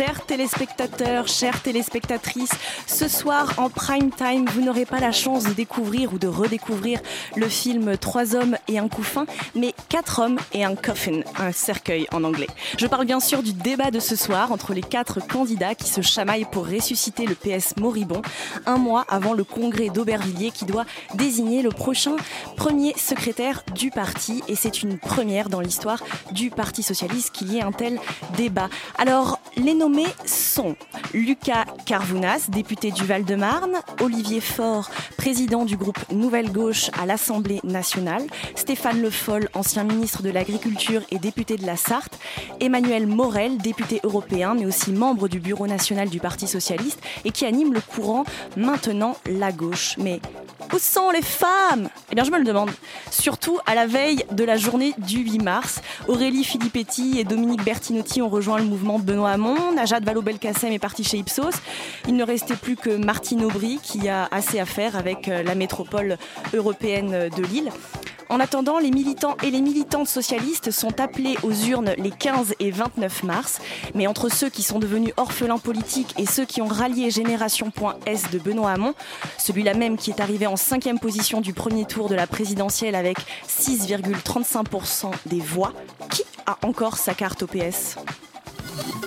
Chers téléspectateurs, chères téléspectatrices, ce soir en prime time, vous n'aurez pas la chance de découvrir ou de redécouvrir le film Trois hommes et un couffin, mais Quatre hommes et un coffin, un cercueil en anglais. Je parle bien sûr du débat de ce soir entre les quatre candidats qui se chamaillent pour ressusciter le PS moribond, un mois avant le congrès d'Aubervilliers qui doit désigner le prochain premier secrétaire du parti. Et c'est une première dans l'histoire du Parti socialiste qu'il y ait un tel débat. Alors, les nommés sont Lucas Carvounas, député du Val-de-Marne, Olivier Faure, président du groupe Nouvelle Gauche à l'Assemblée nationale, Stéphane Le Foll, ancien ministre de l'Agriculture et député de la Sarthe, Emmanuel Morel, député européen, mais aussi membre du Bureau national du Parti socialiste et qui anime le courant Maintenant la gauche. Mais où sont les femmes? Eh bien, je me le demande. Surtout à la veille de la journée du 8 mars. Aurélie Filippetti et Dominique Bertinotti ont rejoint le mouvement Benoît Hamon. Najat Vallaud-Belkacem est partie chez Ipsos. Il ne restait plus que Martine Aubry qui a assez à faire avec euh, la métropole européenne de Lille. En attendant, les militants et les militantes socialistes sont appelés aux urnes les 15 et 29 mars. Mais entre ceux qui sont devenus orphelins politiques et ceux qui ont rallié Génération.s de Benoît Hamon, celui-là même qui est arrivé en cinquième position du premier tour de la présidentielle avec 6,35% des voix, qui a encore sa carte au PS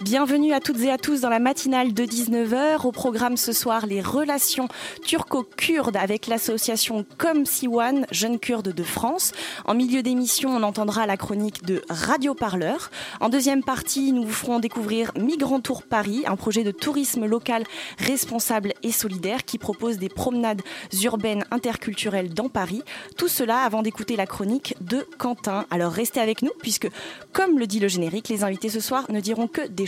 Bienvenue à toutes et à tous dans la matinale de 19h. Au programme ce soir, les relations turco-kurdes avec l'association Comme Siwan, Jeunes Kurdes de France. En milieu d'émission, on entendra la chronique de Radio Parleur. En deuxième partie, nous vous ferons découvrir Migrant Tour Paris, un projet de tourisme local responsable et solidaire qui propose des promenades urbaines interculturelles dans Paris. Tout cela avant d'écouter la chronique de Quentin. Alors restez avec nous puisque, comme le dit le générique, les invités ce soir ne diront que des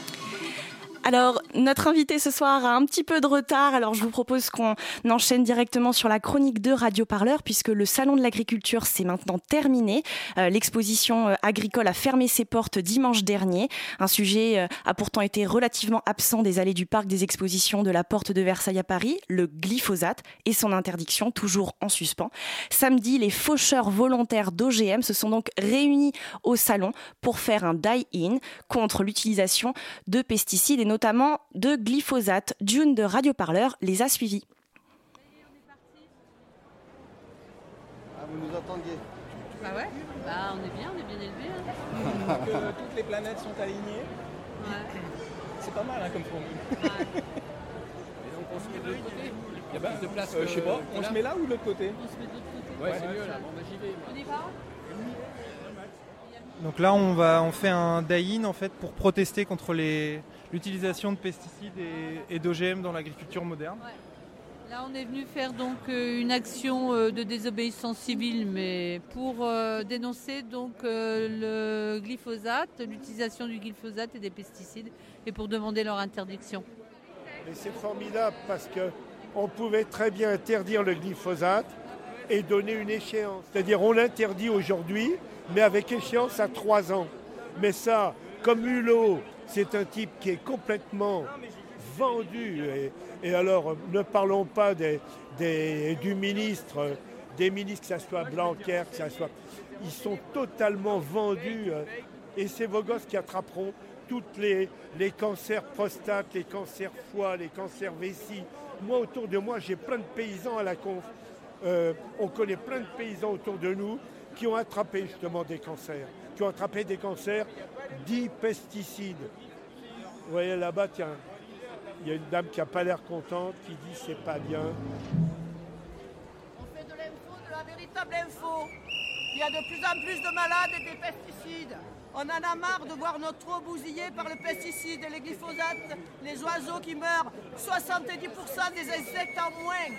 Alors, notre invité ce soir a un petit peu de retard, alors je vous propose qu'on enchaîne directement sur la chronique de Radio Parleur, puisque le Salon de l'agriculture s'est maintenant terminé. Euh, L'exposition euh, agricole a fermé ses portes dimanche dernier. Un sujet euh, a pourtant été relativement absent des allées du parc des expositions de la Porte de Versailles à Paris, le glyphosate et son interdiction, toujours en suspens. Samedi, les faucheurs volontaires d'OGM se sont donc réunis au salon pour faire un die-in contre l'utilisation de pesticides notamment de glyphosate. June de Radio Parleur les a suivis. Ah, vous nous entendiez Bah ouais, bah on est bien, on est bien élevé. que toutes les planètes sont alignées. C'est pas mal hein, comme formule. Et donc on se met de l'autre côté. Il y a pas de place. je sais pas. On se met là ou de l'autre côté? On se met de l'autre côté. Ouais, c'est mieux là. Bon, bah, j'y vais. On y va? Donc là, on, va, on fait un die-in en fait pour protester contre l'utilisation de pesticides et, et d'OGM dans l'agriculture moderne. Là, on est venu faire donc euh, une action euh, de désobéissance civile, mais pour euh, dénoncer donc euh, le glyphosate, l'utilisation du glyphosate et des pesticides, et pour demander leur interdiction. Et c'est formidable parce que on pouvait très bien interdire le glyphosate et donner une échéance. C'est-à-dire on l'interdit aujourd'hui, mais avec échéance à trois ans. Mais ça, comme Hulot, c'est un type qui est complètement vendu. Et, alors, ne parlons pas des- du ministre, des ministres, que ce soit Blanquer, que ce soit... Ils sont totalement vendus. euh, Et c'est vos gosses qui attraperont tous les, les cancers prostate, les cancers foie, les cancers vessie. Moi, autour de moi, j'ai plein de paysans à la conf. Euh, on connaît plein de paysans autour de nous qui ont attrapé justement des cancers, qui ont attrapé des cancers dits pesticides. Vous voyez là-bas, tiens, il y a une dame qui n'a pas l'air contente, qui dit c'est pas bien. On fait de l'info, de la véritable info. Il y a de plus en plus de malades et des pesticides. On en a marre de voir notre eau bousillée par le pesticide les glyphosates, les oiseaux qui meurent, 70% des insectes en moins.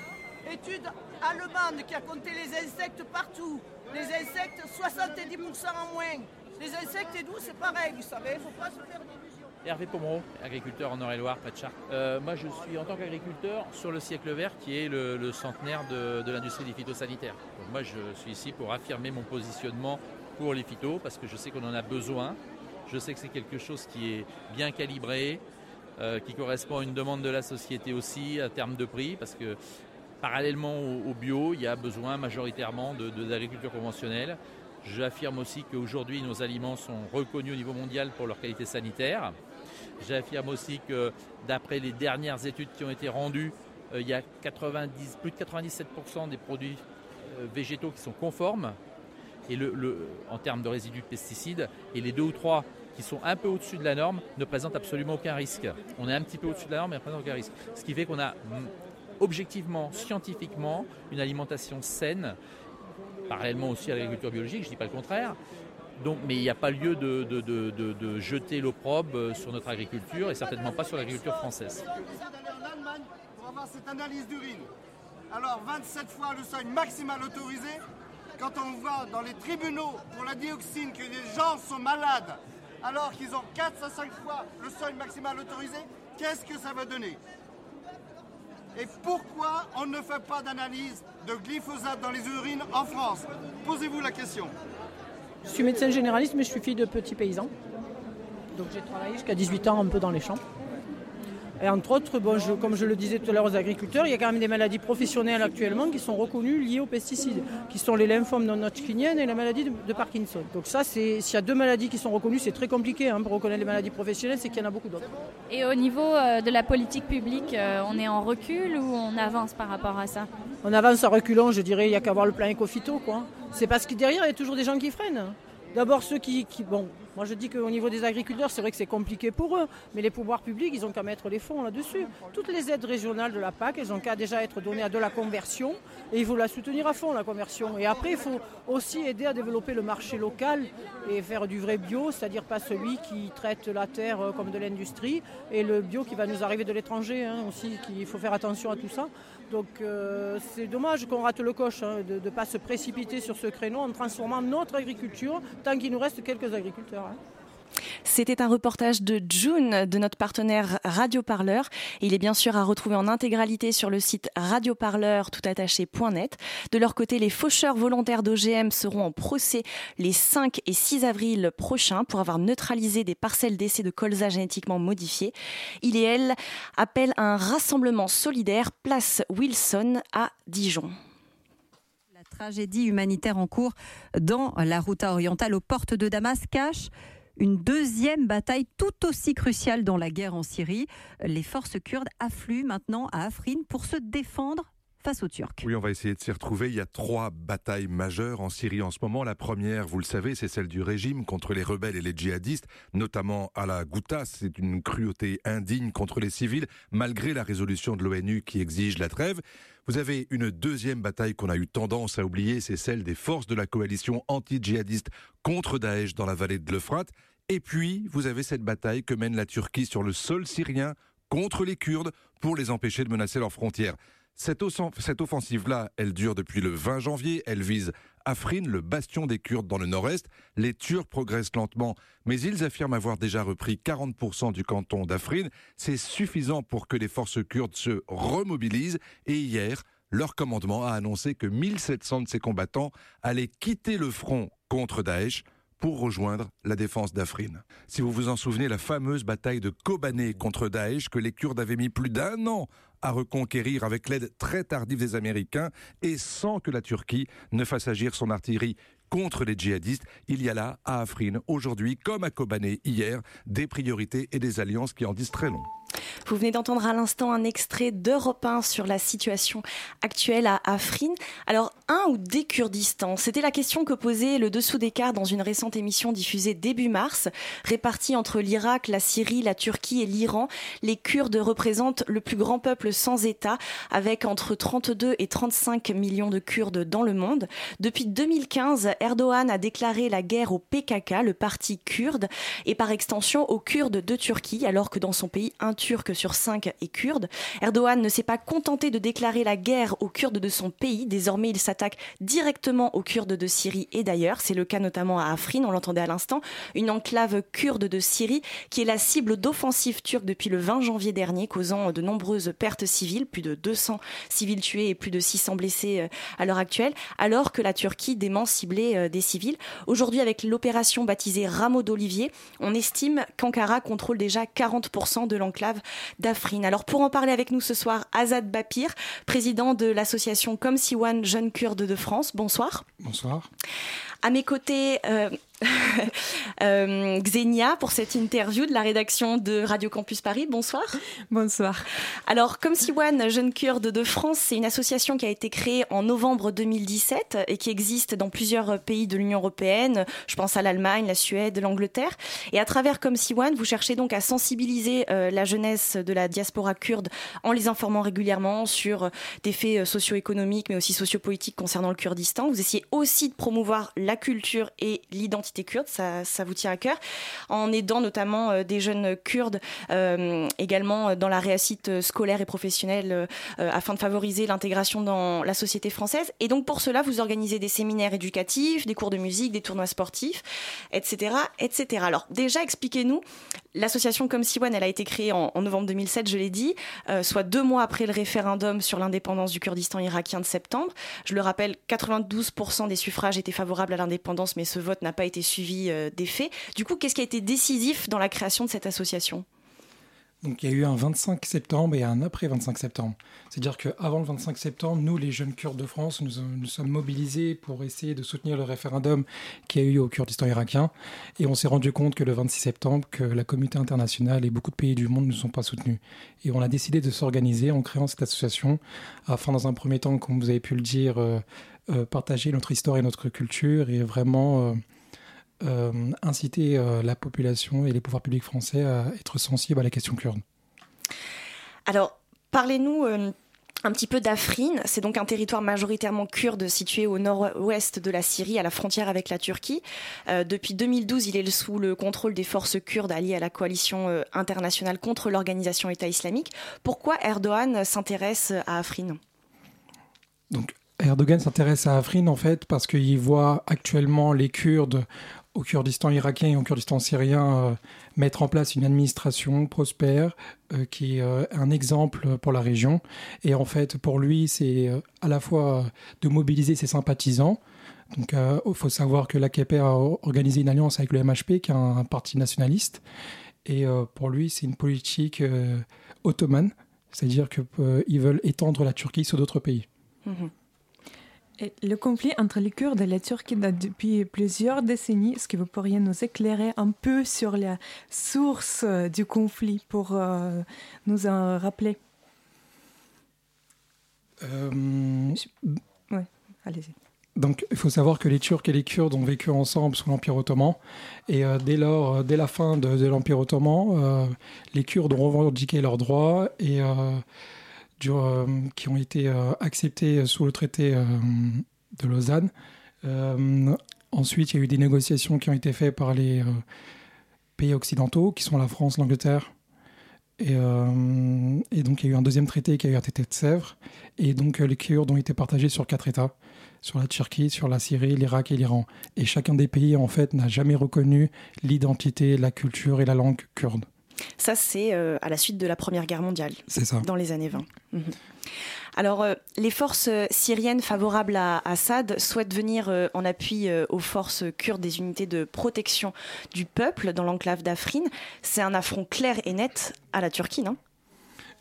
Étude allemande qui a compté les insectes partout. Les insectes, 70% en moins. Les insectes et nous, c'est pareil, vous savez, il ne faut pas se faire d'illusions. Hervé Pomereau, agriculteur en Eure-et-Loire, près de Chartres. Euh, moi, je suis en tant qu'agriculteur sur le siècle vert, qui est le, centenaire de, l'industrie des phytosanitaires. Donc moi, je suis ici pour affirmer mon positionnement pour les phytos, parce que je sais qu'on en a besoin. Je sais que c'est quelque chose qui est bien calibré, euh, qui correspond à une demande de la société aussi, à terme de prix, parce que parallèlement au, bio, il y a besoin majoritairement de, d'agriculture conventionnelle. J'affirme aussi qu'aujourd'hui, nos aliments sont reconnus au niveau mondial pour leur qualité sanitaire. J'affirme aussi que d'après les dernières études qui ont été rendues, euh, il y a 90, plus de 97% des produits euh, végétaux qui sont conformes en termes de résidus de pesticides, et les deux ou trois qui sont un peu au-dessus de la norme ne présentent absolument aucun risque. On est un petit peu au-dessus de la norme, mais ne présentent aucun risque. Ce qui fait qu'on a mm, objectivement, scientifiquement, une alimentation saine, parallèlement aussi à l'agriculture biologique, je ne dis pas le contraire, mais il n'y a pas lieu de, jeter l'opprobre sur notre agriculture et certainement pas sur l'agriculture française. Alors 27 fois le seuil maximal autorisé. Quand on voit dans les tribunaux pour la dioxine que les gens sont malades alors qu'ils ont 4 à 5 fois le seuil maximal autorisé, qu'est-ce que ça va donner? Et pourquoi on ne fait pas d'analyse de glyphosate dans les urines en France? Posez-vous la question. Je suis médecin généraliste, mais je suis fille de petits paysans. Donc j'ai travaillé jusqu'à 18 ans un peu dans les champs. Et entre autres, bon, je, comme je le disais tout à l'heure aux agriculteurs, il y a quand même des maladies professionnelles actuellement qui sont reconnues liées aux pesticides, qui sont les lymphomes non-hodgkiniennes et la maladie de, de Parkinson. Donc ça, s'il y a deux maladies qui sont reconnues, c'est très compliqué hein, pour reconnaître les maladies professionnelles, c'est qu'il y en a beaucoup d'autres. Et au niveau euh, de la politique publique, euh, on est en recul ou on avance par rapport à ça? On avance en reculant, je dirais, il n'y a qu'à voir le plan éco-phyto, quoi. C'est parce que derrière, il y a toujours des gens qui freinent. D'abord ceux qui, qui, bon, moi je dis qu'au niveau des agriculteurs, c'est vrai que c'est compliqué pour eux, mais les pouvoirs publics, ils ont qu'à mettre les fonds là-dessus. Toutes les aides régionales de la PAC, elles ont qu'à déjà être données à de la conversion, et il faut la soutenir à fond, la conversion. Et après, il faut aussi aider à développer le marché local et faire du vrai bio, c'est-à-dire pas celui qui traite la terre comme de l'industrie, et le bio qui va nous arriver de l'étranger hein, aussi, qu'il faut faire attention à tout ça. Donc euh, c'est dommage qu'on rate le coche hein, de ne pas se précipiter sur ce créneau en transformant notre agriculture tant qu'il nous reste quelques agriculteurs. C'était un reportage de June de notre partenaire Radio Parleur. Il est bien sûr à retrouver en intégralité sur le site radioparleur toutattaché.net. De leur côté, les faucheurs volontaires d'OGM seront en procès les 5 et 6 avril prochains pour avoir neutralisé des parcelles d'essai de colza génétiquement modifiées. Il et elle appellent un rassemblement solidaire place Wilson à Dijon tragédie humanitaire en cours dans la route orientale aux portes de Damas cache une deuxième bataille tout aussi cruciale dans la guerre en Syrie. Les forces kurdes affluent maintenant à Afrin pour se défendre face aux Turcs. Oui, on va essayer de s'y retrouver. Il y a trois batailles majeures en Syrie en ce moment. La première, vous le savez, c'est celle du régime contre les rebelles et les djihadistes, notamment à la Ghouta. C'est une cruauté indigne contre les civils, malgré la résolution de l'ONU qui exige la trêve. Vous avez une deuxième bataille qu'on a eu tendance à oublier, c'est celle des forces de la coalition anti-djihadiste contre Daesh dans la vallée de l'Euphrate. Et puis, vous avez cette bataille que mène la Turquie sur le sol syrien contre les Kurdes pour les empêcher de menacer leurs frontières. Cette, offensive-là, elle dure depuis le 20 janvier. Elle vise Afrin, le bastion des Kurdes dans le nord-est. Les Turcs progressent lentement, mais ils affirment avoir déjà repris 40% du canton d'Afrin. C'est suffisant pour que les forces kurdes se remobilisent. Et hier, leur commandement a annoncé que 1700 de ces combattants allaient quitter le front contre Daesh pour rejoindre la défense d'Afrin. Si vous vous en souvenez, la fameuse bataille de Kobané contre Daesh que les Kurdes avaient mis plus d'un an à reconquérir avec l'aide très tardive des Américains et sans que la Turquie ne fasse agir son artillerie contre les djihadistes. Il y a là, à Afrin, aujourd'hui, comme à Kobané hier, des priorités et des alliances qui en disent très long. Vous venez d'entendre à l'instant un extrait d'Europe 1 sur la situation actuelle à Afrin. Alors, un ou des Kurdistan C'était la question que posait le dessous des cartes dans une récente émission diffusée début mars. Répartis entre l'Irak, la Syrie, la Turquie et l'Iran, les Kurdes représentent le plus grand peuple sans État, avec entre 32 et 35 millions de Kurdes dans le monde. Depuis 2015, Erdogan a déclaré la guerre au PKK, le parti kurde, et par extension aux Kurdes de Turquie, alors que dans son pays, un Turc sur cinq est kurde. Erdogan ne s'est pas contenté de déclarer la guerre aux Kurdes de son pays. Désormais, il s'attaque directement aux Kurdes de Syrie et d'ailleurs. C'est le cas notamment à Afrin, on l'entendait à l'instant, une enclave kurde de Syrie qui est la cible d'offensives turques depuis le 20 janvier dernier, causant de nombreuses pertes civiles, plus de 200 civils tués et plus de 600 blessés euh, à l'heure actuelle, alors que la Turquie dément cibler euh, des civils. Aujourd'hui, avec l'opération baptisée Rameau d'Olivier, on estime qu'Ankara contrôle déjà 40% de l'enclave d'Afrin. Alors pour en parler avec nous ce soir, Azad Bapir, président de l'association Comme Siwan Jeunes Kurdes de France. Bonsoir. Bonsoir. À mes côtés, euh, euh, Xenia pour cette interview de la rédaction de Radio Campus Paris. Bonsoir. Bonsoir. Alors, Comme Siwan, Jeunes Kurdes de France, c'est une association qui a été créée en novembre 2017 et qui existe dans plusieurs pays de l'Union européenne. Je pense à l'Allemagne, la Suède, l'Angleterre. Et à travers Comme Siwan, vous cherchez donc à sensibiliser euh, la jeunesse de la diaspora kurde en les informant régulièrement sur des faits socio-économiques mais aussi socio-politiques concernant le Kurdistan. Vous essayez aussi de promouvoir la culture et l'identité kurde, ça, vous tient à cœur, en aidant notamment euh, des jeunes kurdes euh, également dans la réussite scolaire et professionnelle euh, afin de favoriser l'intégration dans la société française. Et donc pour cela, vous organisez des séminaires éducatifs, des cours de musique, des tournois sportifs, etc. etc. Alors déjà, expliquez-nous, l'association Comme Siwan, elle a été créée en, novembre 2007, je l'ai dit, soit deux mois après le référendum sur l'indépendance du Kurdistan irakien de septembre. Je le rappelle, 92% des suffrages étaient favorables à l'indépendance, mais ce vote n'a pas été suivi euh, des faits. Du coup, qu'est-ce qui a été décisif dans la création de cette association? Donc il y a eu un 25 septembre et un après 25 septembre. C'est-à-dire qu'avant le 25 septembre, nous, les jeunes Kurdes de France, nous, nous sommes mobilisés pour essayer de soutenir le référendum qui a eu au Kurdistan irakien. Et on s'est rendu compte que le 26 septembre, que la communauté internationale et beaucoup de pays du monde ne sont pas soutenus. Et on a décidé de s'organiser en créant cette association afin, dans un premier temps, comme vous avez pu le dire, euh, euh, partager notre histoire et notre culture et vraiment... Euh, inciter euh, la population et les pouvoirs publics français à être sensibles à la question kurde. Alors, parlez-nous euh, un petit peu d'Afrin. C'est donc un territoire majoritairement kurde situé au nord-ouest de la Syrie, à la frontière avec la Turquie. depuis 2012, il est sous le contrôle des forces kurdes alliées à la coalition internationale contre l'organisation État islamique. Pourquoi Erdogan s'intéresse à Afrin donc, Erdogan s'intéresse à Afrin en fait parce qu'il voit actuellement les Kurdes au Kurdistan irakien et au Kurdistan syrien euh, mettre en place une administration prospère euh, qui est euh, un exemple pour la région. Et en fait, pour lui, c'est à la fois de mobiliser ses sympathisants. Donc, il faut savoir que l'AKP a organisé une alliance avec le MHP, qui est un, parti nationaliste. Et pour lui, c'est une politique ottomane, c'est-à-dire qu'ils veulent étendre la Turquie sur d'autres pays. Mmh le conflit entre les Kurdes et les Turcs date depuis plusieurs décennies. Est-ce que vous pourriez nous éclairer un peu sur la source euh, du conflit pour euh, nous en rappeler euh... Oui, allez-y. Donc, il faut savoir que les Turcs et les Kurdes ont vécu ensemble sous l'Empire ottoman. Et euh, dès lors, dès la fin de, l'Empire ottoman, les Kurdes ont revendiqué leurs droits et euh, qui ont été euh, acceptés sous le traité euh, de Lausanne. ensuite, il y a eu des négociations qui ont été faites par les pays occidentaux, qui sont la France, l'Angleterre, et, donc, il y a eu un deuxième traité qui a eu un traité de Sèvres. Et donc, les Kurdes ont été partagés sur quatre États sur la Turquie, sur la Syrie, l'Irak et l'Iran. Et chacun des pays, en fait, n'a jamais reconnu l'identité, la culture et la langue kurde. Ça, c'est euh, à la suite de la Première Guerre mondiale. Dans les années 20. Mhm. Alors, euh, les forces euh, syriennes favorables à Assad souhaitent venir en appui aux forces kurdes des unités de protection du peuple dans l'enclave d'Afrin. C'est un affront clair et net à la Turquie, non?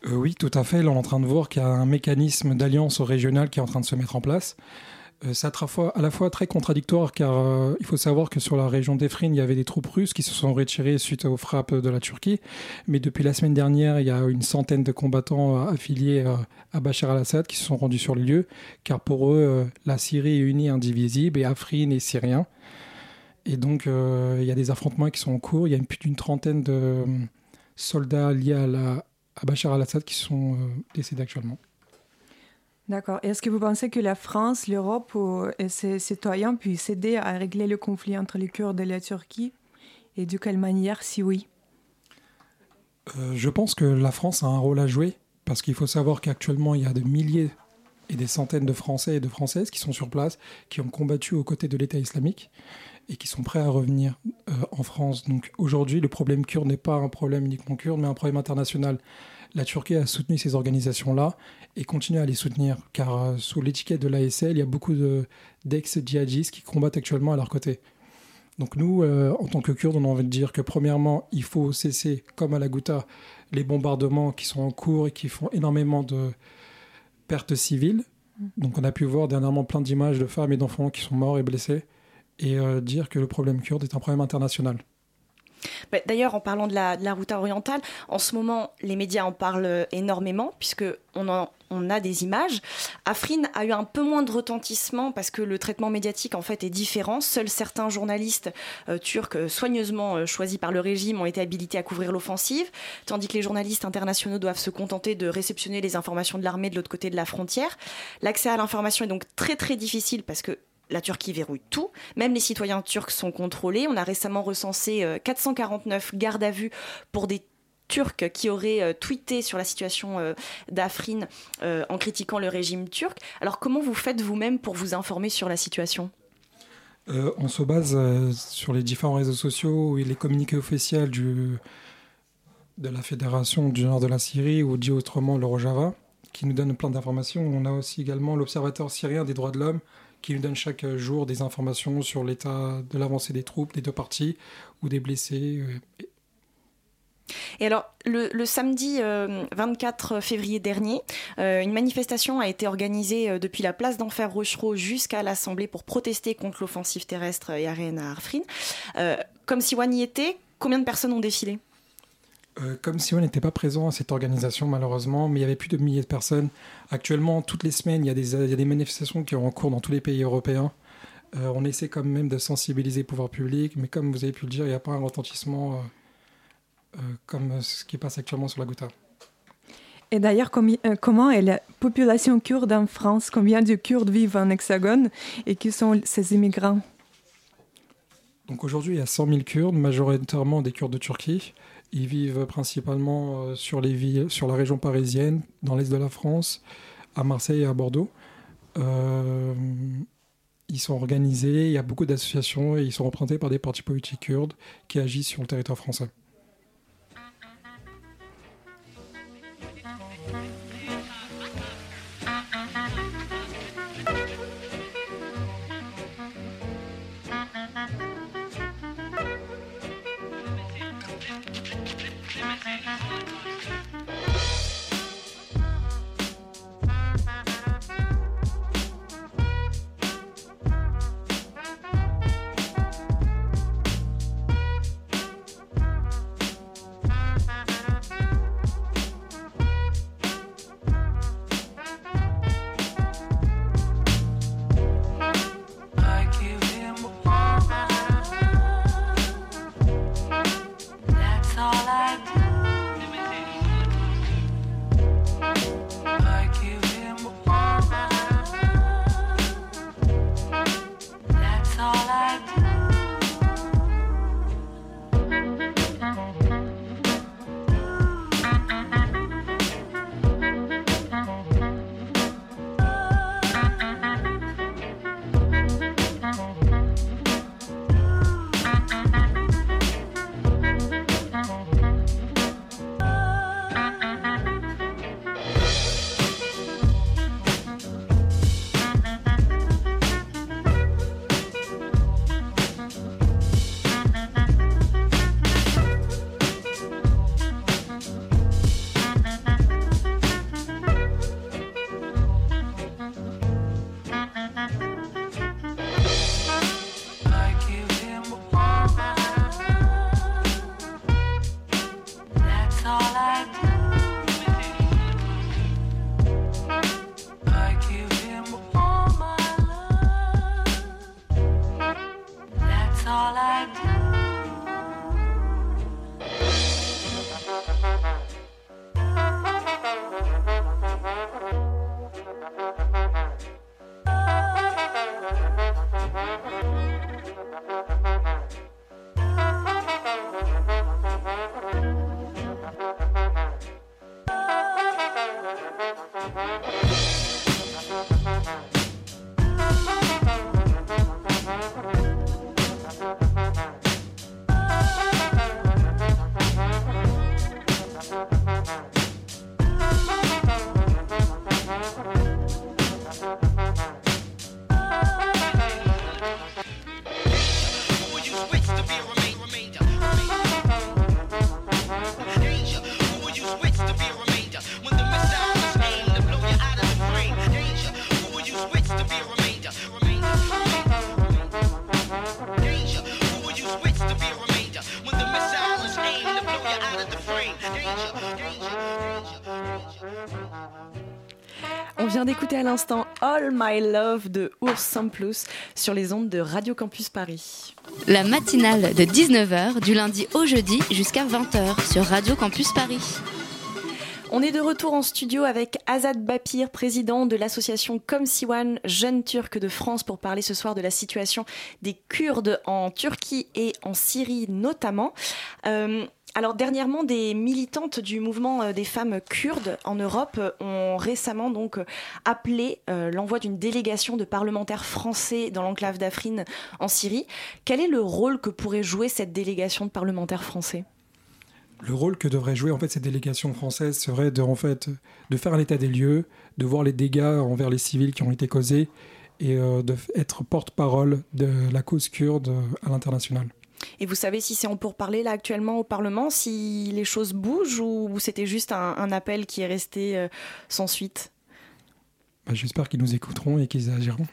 Oui, tout à fait. Là, on est en train de voir qu'il y a un mécanisme d'alliance régionale qui est en train de se mettre en place. Euh, c'est à, la fois- très contradictoire car euh, il faut savoir que sur la région d'Efrin, il y avait des troupes russes qui se sont retirées suite aux frappes de la Turquie. Mais depuis la semaine dernière, il y a une centaine de combattants euh, affiliés à Bachar al-Assad qui se sont rendus sur les lieux car pour eux, la Syrie est unie indivisible et Afrin est syrien. Et donc, il y a des affrontements qui sont en cours. Il y a plus d'une trentaine de soldats liés à, la, Bachar al-Assad qui sont décédés actuellement. D'accord. Est-ce que vous pensez que la France, l'Europe et ses citoyens puissent aider à régler le conflit entre les Kurdes et la Turquie? Et de quelle manière, si oui? Euh, je pense que la France a un rôle à jouer parce qu'il faut savoir qu'actuellement il y a des milliers et des centaines de Français et de Françaises qui sont sur place, qui ont combattu aux côtés de l'État islamique et qui sont prêts à revenir euh, en France. Donc aujourd'hui, le problème kurde n'est pas un problème uniquement kurde, mais un problème international. La Turquie a soutenu ces organisations-là et continue à les soutenir, car euh, sous l'étiquette de l'ASL, il y a beaucoup de- d'ex-djihadistes qui combattent actuellement à leur côté. Donc nous, euh, en tant que Kurdes, on a envie de dire que premièrement, il faut cesser, comme à la Ghouta, les bombardements qui sont en cours et qui font énormément de pertes civiles. Donc on a pu voir dernièrement plein d'images de femmes et d'enfants qui sont morts et blessés, et euh, dire que le problème kurde est un problème international. Bah, D'ailleurs, en parlant de la, route orientale, en ce moment, les médias en parlent euh, énormément, puisque on, en- a des images. Afrin a eu un peu moins de retentissement parce que le traitement médiatique en fait est différent. Seuls certains journalistes euh, turcs euh, soigneusement choisis par le régime ont été habilités à couvrir l'offensive, tandis que les journalistes internationaux doivent se contenter de réceptionner les informations de l'armée de l'autre côté de la frontière. L'accès à l'information est donc très très difficile parce que la Turquie verrouille tout. Même les citoyens turcs sont contrôlés. On a récemment recensé euh, 449 gardes à vue pour des Turcs qui auraient euh, tweeté sur la situation euh, d'Afrin euh, en critiquant le régime turc. Alors comment vous faites vous-même pour vous informer sur la situation? Euh, on se base euh, sur les différents réseaux sociaux et les communiqués officiels de la Fédération du nord de la Syrie, ou dit autrement le Rojava, qui nous donne plein d'informations. On a aussi également l'Observateur syrien des droits de l'homme, qui nous donne chaque jour des informations sur l'état de l'avancée des troupes des deux parties, ou des blessés. euh, Et alors, le, samedi euh, 24 février dernier, euh, une manifestation a été organisée euh, depuis la place d'Enfer Rochereau jusqu'à l'Assemblée pour protester contre l'offensive terrestre aérienne à Arfrin. Euh, comme si One y était, combien de personnes ont défilé? Euh, comme si on n'était pas présent à cette organisation, malheureusement, mais il y avait plus de milliers de personnes. Actuellement, toutes les semaines, il y a des, il y a des manifestations qui sont en cours dans tous les pays européens. Euh, on essaie quand même de sensibiliser le pouvoir public, mais comme vous avez pu le dire, il n'y a pas un retentissement euh, comme ce qui passe actuellement sur la Ghouta. Et d'ailleurs, comment est la population kurde en France? Combien de Kurdes vivent en Hexagone? Et qui sont ces immigrants? Donc aujourd'hui, il y a 100 000 Kurdes, majoritairement des Kurdes de Turquie. Ils vivent principalement euh, sur, les villes, sur la région parisienne, dans l'est de la France, à Marseille et à Bordeaux. Euh, ils sont organisés, il y a beaucoup d'associations et ils sont représentés par des partis politiques kurdes qui agissent sur le territoire français. À l'instant All My Love de Ours Samplus sur les ondes de Radio Campus Paris. La matinale de 19h du lundi au jeudi jusqu'à 20h sur Radio Campus Paris. On est de retour en studio avec Azad Bapir, président de l'association Comme Siwan, Jeunes Turcs de France, pour parler ce soir de la situation des Kurdes en Turquie et en Syrie notamment. Euh, alors dernièrement, des militantes du mouvement euh, des femmes kurdes en Europe euh, ont récemment euh, appelé l'envoi d'une délégation de parlementaires français dans l'enclave d'Afrine en Syrie. Quel est le rôle que pourrait jouer cette délégation de parlementaires français? Le rôle que devrait jouer en fait cette délégation française serait de, faire un état des lieux, de voir les dégâts envers les civils qui ont été causés et d'être porte-parole de la cause kurde à l'international. Et vous savez si c'est en pourparler là actuellement au Parlement, si les choses bougent ou c'était juste un, un appel qui est resté euh, sans suite? Bah, J'espère qu'ils nous écouteront et qu'ils agiront.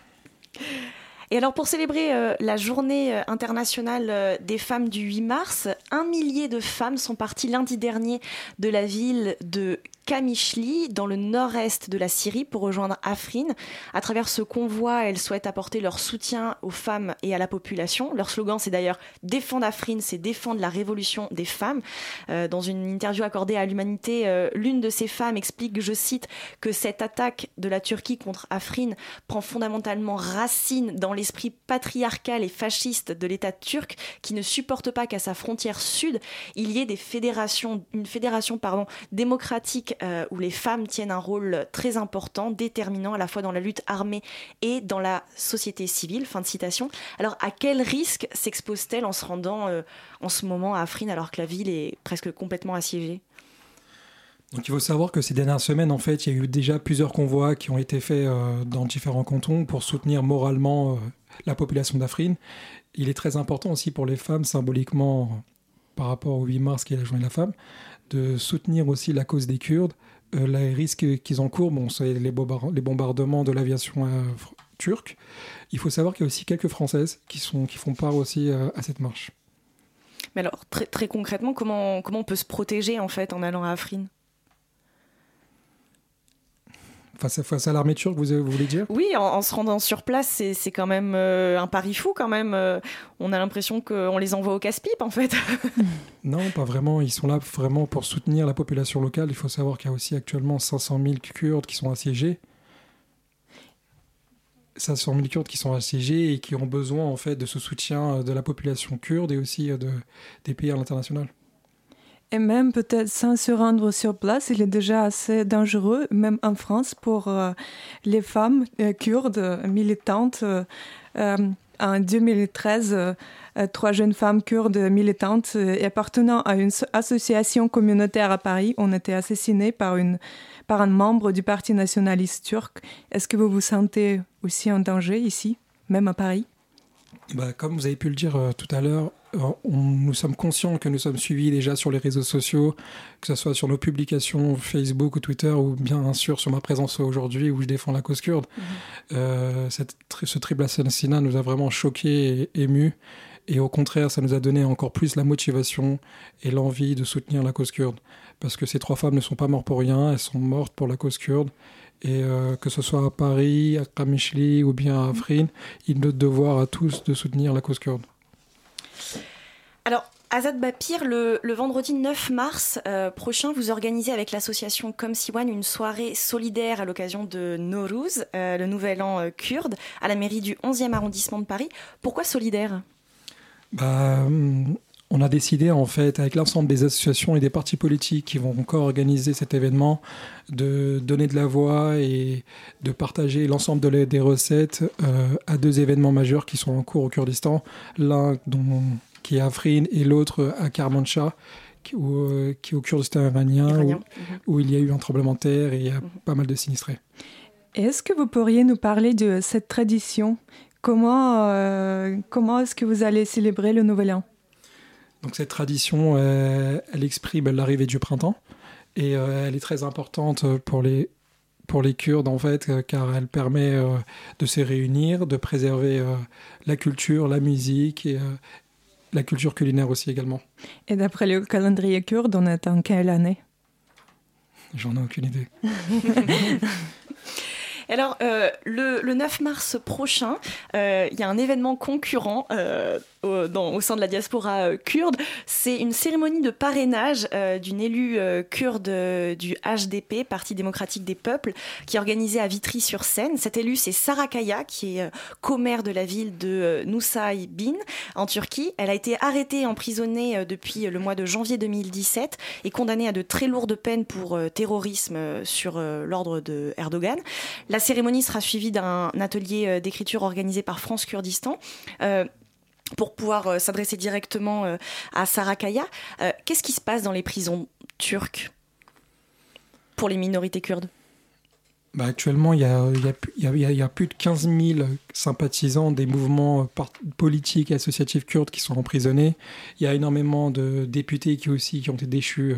Et alors pour célébrer euh, la journée euh, internationale euh, des femmes du 8 mars, un millier de femmes sont parties lundi dernier de la ville de Kamishli, dans le nord-est de la Syrie, pour rejoindre Afrin. À travers ce convoi, elles souhaitent apporter leur soutien aux femmes et à la population. Leur slogan, c'est d'ailleurs Défendre Afrin, c'est défendre la révolution des femmes. Euh, dans une interview accordée à l'Humanité, euh, l'une de ces femmes explique, je cite, que cette attaque de la Turquie contre Afrin prend fondamentalement racine dans l'esprit patriarcal et fasciste de l'État turc, qui ne supporte pas qu'à sa frontière sud, il y ait des fédérations, une fédération pardon, démocratique euh, où les femmes tiennent un rôle très important, déterminant à la fois dans la lutte armée et dans la société civile. Fin de citation. Alors, à quel risque s'expose-t-elle en se rendant euh, en ce moment à Afrin alors que la ville est presque complètement assiégée? Donc il faut savoir que ces dernières semaines, en fait, il y a eu déjà plusieurs convois qui ont été faits euh, dans différents cantons pour soutenir moralement la population d'Afrine. Il est très important aussi pour les femmes, symboliquement, par rapport au 8 mars qui est la journée de la femme, de soutenir aussi la cause des Kurdes. Euh, les risques qu'ils encourent, bon, c'est les, les bombardements de l'aviation euh, turque. Il faut savoir qu'il y a aussi quelques Françaises qui, sont, qui font part aussi euh, à cette marche. Mais alors, très, très concrètement, comment, comment on peut se protéger en fait en allant à Afrin? Face à, face à l'armée turque, vous, vous voulez dire? Oui, en, en se rendant sur place, c'est quand même euh, un pari fou quand même. Euh, on a l'impression qu'on les envoie au casse-pipe en fait. Non, pas vraiment. Ils sont là vraiment pour soutenir la population locale. Il faut savoir qu'il y a aussi actuellement 500 000 Kurdes qui sont assiégés. 500 000 Kurdes qui sont assiégés et qui ont besoin en fait de ce soutien euh, de la population kurde et aussi de, des pays à l'international. Et même peut-être sans se rendre sur place, il est déjà assez dangereux, même en France, pour euh, les femmes euh, kurdes militantes. euh, en 2013, euh, euh, trois jeunes femmes kurdes militantes appartenant à une so- association communautaire à Paris ont été assassinées par, une, par un membre du Parti nationaliste turc. Est-ce que vous vous sentez aussi en danger ici, même à Paris? Bah, comme vous avez pu le dire euh, tout à l'heure, euh, on- nous sommes conscients que nous sommes suivis déjà sur les réseaux sociaux, que ce soit sur nos publications Facebook ou Twitter, ou bien sûr sur ma présence aujourd'hui où je défends la cause kurde. Euh, cette tri- ce triple assassinat nous a vraiment choqués et émus. Et au contraire, ça nous a donné encore plus la motivation et l'envie de soutenir la cause kurde. Parce que ces trois femmes ne sont pas mortes pour rien, elles sont mortes pour la cause kurde. Et euh, que ce soit à Paris, à Kamishli ou bien à Afrin, il est notre devoir à tous de soutenir la cause kurde. Alors, Azad Bapir, le, le vendredi 9 mars euh, prochain, vous organisez avec l'association Comme Siwan une soirée solidaire à l'occasion de Nowruz, euh, le nouvel an euh, kurde, à la mairie du 11e arrondissement de Paris. Pourquoi solidaire? Bah, hum, on a décidé en fait avec l'ensemble des associations et des partis politiques qui vont encore organiser cet événement de donner de la voix et de partager l'ensemble de des recettes euh, à deux événements majeurs qui sont en cours au Kurdistan, l'un dont- qui est à Afrin et l'autre à Karmanshah qui, où, euh, qui est au Kurdistan iranien, où, où il y a eu un tremblement de terre et il y a pas mal de sinistrés. Est-ce que vous pourriez nous parler de cette tradition? Comment, euh, comment est-ce que vous allez célébrer le Nouvel An? Donc cette tradition, euh, elle exprime l'arrivée du printemps et euh, elle est très importante pour les pour les Kurdes en fait, euh, car elle permet de se réunir, de préserver la culture, la musique et la culture culinaire aussi également. Et d'après le calendrier kurde, on est en quelle année? J'en ai aucune idée. Alors, euh, le, le 9 mars prochain, euh, il y a un événement concurrent euh, au, dans- au sein de la diaspora euh, kurde. C'est une cérémonie de parrainage euh, d'une élue kurde du HDP, Parti démocratique des peuples, qui est organisée à Vitry-sur-Seine. Cette élue, c'est Sara Kaya, qui est commère de la ville de Nusaybin, en Turquie. Elle a été arrêtée et emprisonnée depuis le mois de janvier 2017 et condamnée à de très lourdes peines pour terrorisme sur l'ordre de Erdogan. Cérémonie sera suivie d'un atelier euh, d'écriture organisé par France Kurdistan. Euh, pour pouvoir euh, s'adresser directement à Sarah Kaya. Euh, Qu'est-ce qui se passe dans les prisons turques pour les minorités kurdes? Actuellement, il y a, plus de 15 000 sympathisants des mouvements politiques et associatifs kurdes qui sont emprisonnés. Il y a énormément de députés qui aussi qui ont été déchus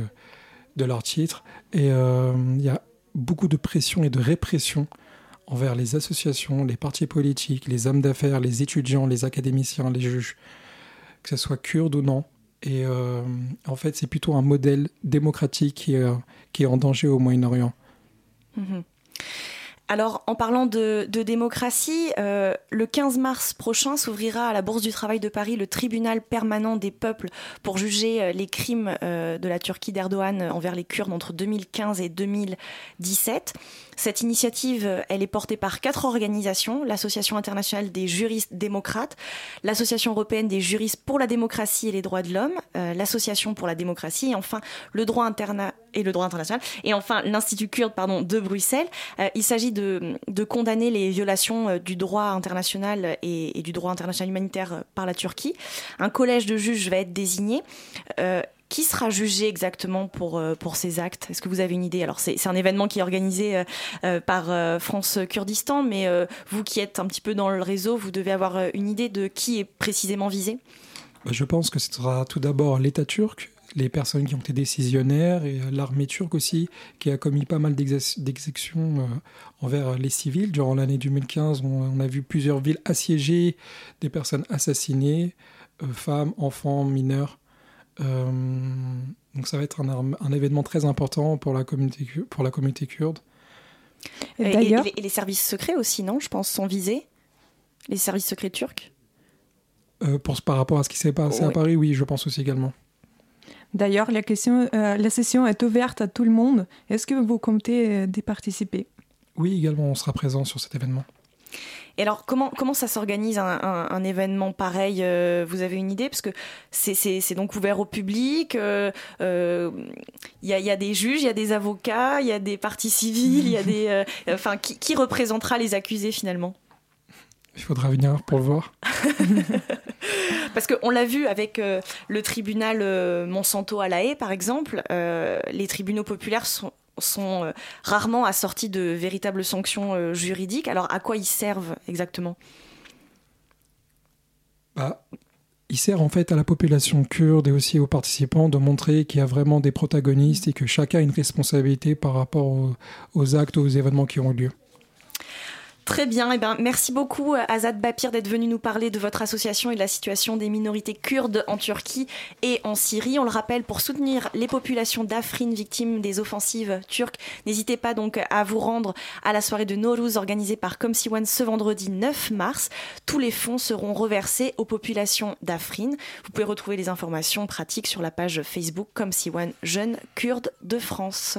de leur titre. Et il y a beaucoup de pression et de répression envers les associations, les partis politiques, les hommes d'affaires, les étudiants, les académiciens, les juges, que ce soit kurde ou non. Et euh, en fait, c'est plutôt un modèle démocratique qui est, qui est en danger au Moyen-Orient. Mhm. Alors, en parlant de, démocratie, euh, le 15 mars prochain s'ouvrira à la Bourse du Travail de Paris le tribunal permanent des peuples pour juger euh, les crimes euh, de la Turquie d'Erdogan envers les Kurdes entre 2015 et 2017. Cette initiative, elle est portée par quatre organisations l'Association internationale des juristes démocrates, l'Association européenne des juristes pour la démocratie et les droits de l'homme, l'Association pour la démocratie et enfin le droit interna et le droit international et enfin l'Institut kurde pardon de Bruxelles. Euh, il s'agit de, de condamner les violations euh, du droit international et, du droit international humanitaire euh, par la Turquie. Un collège de juges va être désigné. Qui sera jugé exactement pour, pour ces actes? Est-ce que vous avez une idée? Alors, c'est un événement qui est organisé par France Kurdistan, mais vous qui êtes un petit peu dans le réseau, vous devez avoir une idée de qui est précisément visé? Je pense que ce sera tout d'abord l'État turc, les personnes qui ont été décisionnaires et euh, l'armée turque aussi, qui a commis pas mal d'exécutions euh, envers les civils. Durant l'année 2015, on, on a vu plusieurs villes assiégées, des personnes assassinées, euh, femmes, enfants, mineurs. Euh, donc ça va être un, événement très important pour la communauté, ku- pour la communauté kurde. Et, et- D'ailleurs- et les- et les services secrets aussi, non Je pense, sont visés? Les services secrets turcs? Euh, pour, par rapport à ce qui s'est passé à Ouais. Paris, oui, je pense aussi également. D'ailleurs, la, question, euh, la session est ouverte à tout le monde. Est-ce que vous comptez euh, d'y participer? Oui, également, on sera présent sur cet événement. Et alors, comment, comment ça s'organise un, un- un événement pareil euh, Vous avez une idée? Parce que c'est- donc ouvert au public. euh, euh, Il y, a, y des juges, il y a des avocats, il y a des parties civiles, il y a des. euh, Enfin, qui, qui représentera les accusés finalement? Il faudra venir pour le voir. Parce qu'on l'a vu avec euh, le tribunal euh, Monsanto à La Haye, par exemple, euh, les tribunaux populaires sont, sont rarement assortis de véritables sanctions juridiques. Alors, à quoi ils servent exactement? Bah, il sert en fait à la population kurde et aussi aux participants de montrer qu'il y a vraiment des protagonistes et que chacun a une responsabilité par rapport aux, aux actes, aux événements qui ont eu lieu. Très bien, eh ben, merci beaucoup euh, Azad Bapir d'être venu nous parler de votre association et de la situation des minorités kurdes en Turquie et en Syrie. On le rappelle, pour soutenir les populations d'Afrin victimes des offensives turques, n'hésitez pas donc à vous rendre à la soirée de Nowruz organisée par Comme One ce vendredi 9 mars. Tous les fonds seront reversés aux populations d'Afrin. Vous pouvez retrouver les informations pratiques sur la page Facebook Comme One Jeunes Kurdes de France.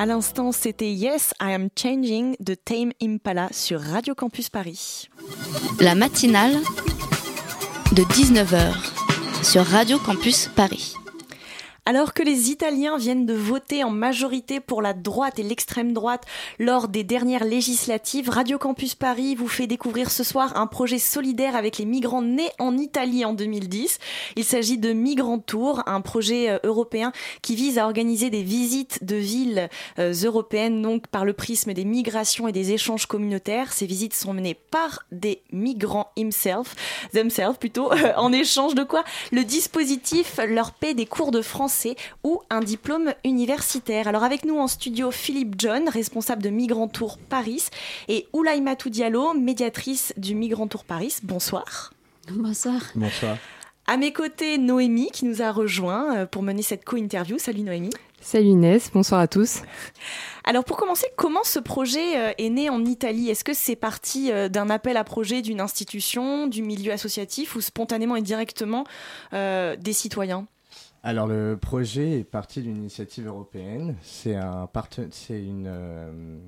À l'instant, c'était Yes, I Am Changing de Tame Impala sur Radio Campus Paris. La matinale de 19h sur Radio Campus Paris. Alors que les Italiens viennent de voter en majorité pour la droite et l'extrême droite lors des dernières législatives, Radio Campus Paris vous fait découvrir ce soir un projet solidaire avec les migrants nés en Italie en 2010. Il s'agit de Migrant Tour, un projet euh, européen qui vise à organiser des visites de villes euh, européennes donc par le prisme des migrations et des échanges communautaires. Ces visites sont menées par des migrants himself, themselves plutôt, en échange de quoi le dispositif leur paie des cours de français ou un diplôme universitaire. Alors avec nous en studio Philippe John, responsable de Migrant Tour Paris, et Oulaïmatou Diallo, médiatrice du Migrant Tour Paris. Bonsoir. Bonsoir. Bonsoir. À mes côtés, Noémie qui nous a rejoint euh, pour mener cette co-interview. Salut Noémie. Salut Inès, bonsoir à tous. Alors pour commencer, comment ce projet euh, est né en Italie? Est-ce que c'est parti euh, d'un appel à projet d'une institution, du milieu associatif ou spontanément et directement euh, des citoyens? Alors le projet est parti d'une initiative européenne. C'est un, c'est une, euh,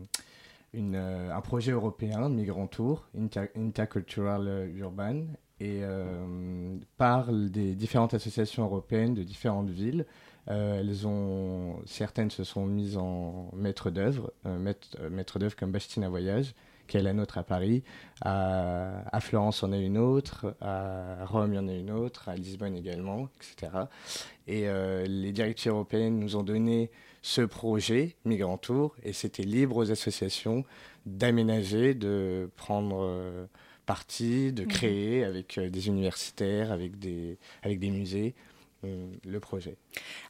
euh, un projet européen, Migrant Tour, Inter- Intercultural Urban, et euh, parle des différentes associations européennes de différentes villes. Euh, elles ont, certaines se sont mises en maître d'œuvre, maître, maître d'œuvre comme Bastine à Voyage, qui est la nôtre à Paris. À, à Florence, on a une autre. À Rome, il y en a une autre. À Lisbonne également, etc. Et euh, les directives européennes nous ont donné ce projet, Migrant Tour, et c'était libre aux associations d'aménager, de prendre euh, parti, de Mhm. créer avec euh, des universitaires, avec des, avec des musées, le projet.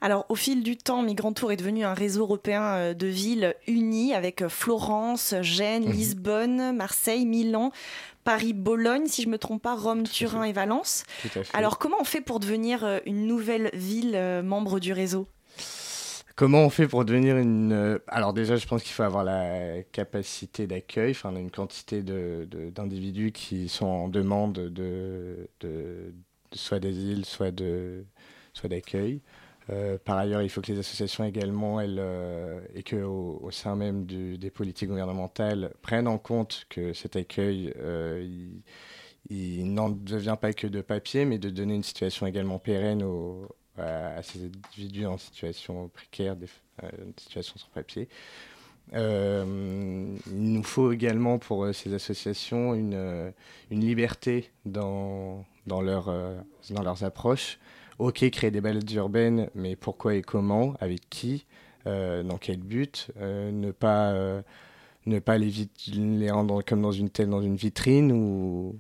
Alors, au fil du temps, Migrant Tour est devenu un réseau européen euh, de villes unies avec euh, Florence, Gênes, Mhm. Lisbonne, Marseille, Milan, Paris, Bologne, si je me trompe pas, Rome, Turin et Valence. Tout à fait. Alors, comment on fait pour devenir euh, une nouvelle ville euh, membre du réseau? Comment on fait pour devenir une... euh, Alors déjà, je pense qu'il faut avoir la capacité d'accueil. Enfin, on a une quantité de- de- d'individus qui sont en demande de, de- de- soit d'asile, soit de soit d'accueil. Euh, par ailleurs, il faut que les associations également, elles, euh, et que au, sein même des politiques gouvernementales, prennent en compte que cet accueil, euh, il, n'en devient pas que de papier, mais de donner une situation également pérenne à, ces individus en situation précaire, des, situation sans papier. Il nous faut également pour ces associations une, liberté dans leurs approches. Ok, créer des balades urbaines, mais pourquoi et comment Avec qui euh, Dans quel but Euh, Ne pas, euh, ne pas les, vit- les rendre comme dans une telle dans une vitrine ou,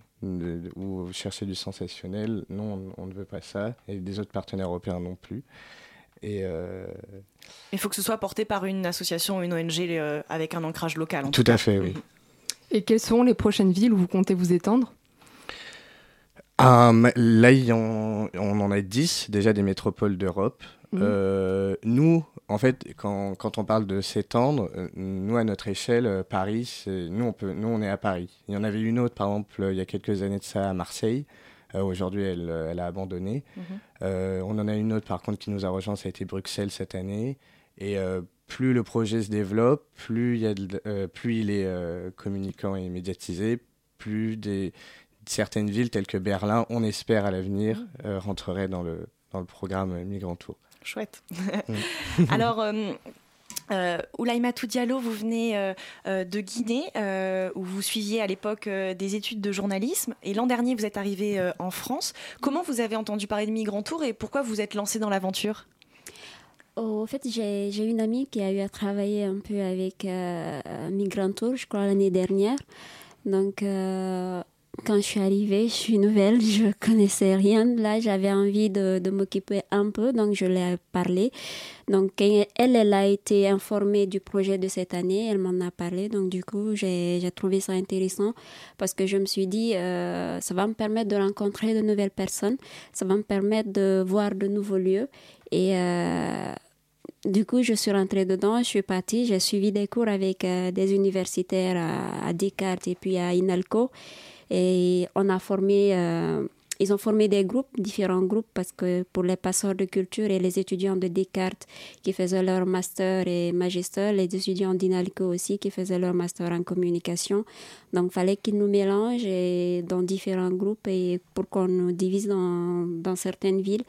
ou chercher du sensationnel. Non, on, on ne veut pas ça. Et des autres partenaires européens non plus. Et euh, Il faut que ce soit porté par une association ou une ONG euh, avec un ancrage local. en tout cas. à fait, oui. Et quelles sont les prochaines villes où vous comptez vous étendre? Ma- là, on en a 10 déjà des métropoles d'Europe. Mhm. Euh, nous, en fait, quand, quand on parle de s'étendre, euh, nous, à notre échelle, euh, Paris, nous on, peut, nous, on est à Paris. Il y en avait une autre, par exemple, il y a quelques années de ça, à Marseille. Aujourd'hui, elle, elle a abandonné. Mhm. On en a une autre, par contre, qui nous a rejoint, ça a été Bruxelles cette année. Et plus le projet se développe, plus il, y a de- plus il est communicant et médiatisé, plus des, certaines villes telles que Berlin, on espère à l'avenir, euh, rentreraient dans le, dans le programme Migrant Tour. Chouette. Mm. Alors, euh, euh, Diallo, vous venez euh, euh, de Guinée, euh, où vous suiviez à l'époque euh, des études de journalisme. Et l'an dernier, vous êtes arrivé euh, en France. Comment vous avez entendu parler de Migrant Tour et pourquoi vous êtes lancé dans l'aventure? Au fait, j'ai j'ai une amie qui a eu à travailler un peu avec euh, Migrant Tour, je crois, l'année dernière. Donc, euh, quand je suis arrivée, je suis nouvelle, je connaissais rien. Là, j'avais envie de, de m'occuper un peu, donc je l'ai parlé. Donc, elle, elle a été informée du projet de cette année, elle m'en a parlé. Donc, du coup, j'ai trouvé ça intéressant parce que je me suis dit, euh, ça va me permettre de rencontrer de nouvelles personnes, ça va me permettre de voir de nouveaux lieux. Et euh, du coup, je suis rentrée dedans, je suis partie, j'ai suivi des cours avec euh, des universitaires à, à Descartes et puis à Inalco. Et on a formé, euh, ils ont formé des groupes, différents groupes, parce que pour les passeurs de culture et les étudiants de Descartes qui faisaient leur master et magister, les étudiants d'Inalco aussi qui faisaient leur master en communication. Donc, fallait qu'ils nous mélangent dans différents groupes et pour qu'on nous divise dans, dans certaines villes.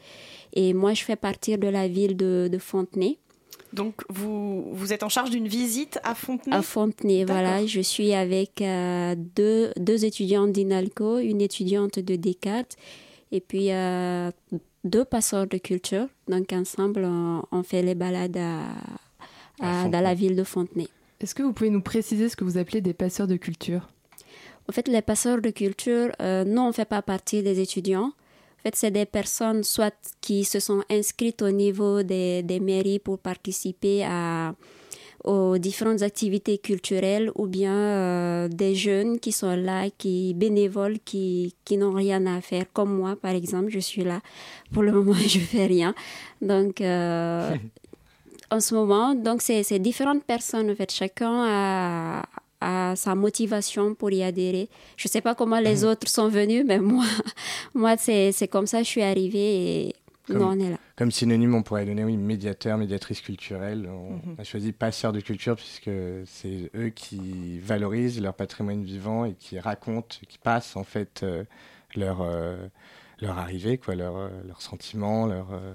Et moi, je fais partie de la ville de Fontenay. Donc, vous, vous êtes en charge d'une visite à Fontenay À Fontenay, voilà. Je suis avec euh, deux, deux étudiantes d'INALCO, une étudiante de Descartes et puis euh, deux passeurs de culture. Donc, ensemble, on, on fait les balades à- à- dans la ville de Fontenay. Est-ce que vous pouvez nous préciser ce que vous appelez des passeurs de culture? En fait, les passeurs de culture, euh, nous, on ne fait pas partie des étudiants. En fait, c'est des personnes soit qui se sont inscrites au niveau des, des mairies pour participer à, aux différentes activités culturelles ou bien euh, des jeunes qui sont là, qui bénévoles, qui, qui n'ont rien à faire, comme moi, par exemple, je suis là. Pour le moment, je fais rien. Donc, euh, en ce moment, donc c'est c'est différentes personnes, en fait, chacun a, sa motivation pour y adhérer. Je ne sais pas comment les autres sont venus, mais moi, moi c'est comme ça que je suis arrivée et nous, on est là. Comme synonyme, on pourrait donner oui, médiateur, médiatrice culturelle. On Mhm. a choisi passeur de culture puisque c'est eux qui valorisent leur patrimoine vivant et qui racontent, qui passent en fait euh, leur, euh, leur arrivée, quoi, leur, euh, leurs sentiments, leur, euh,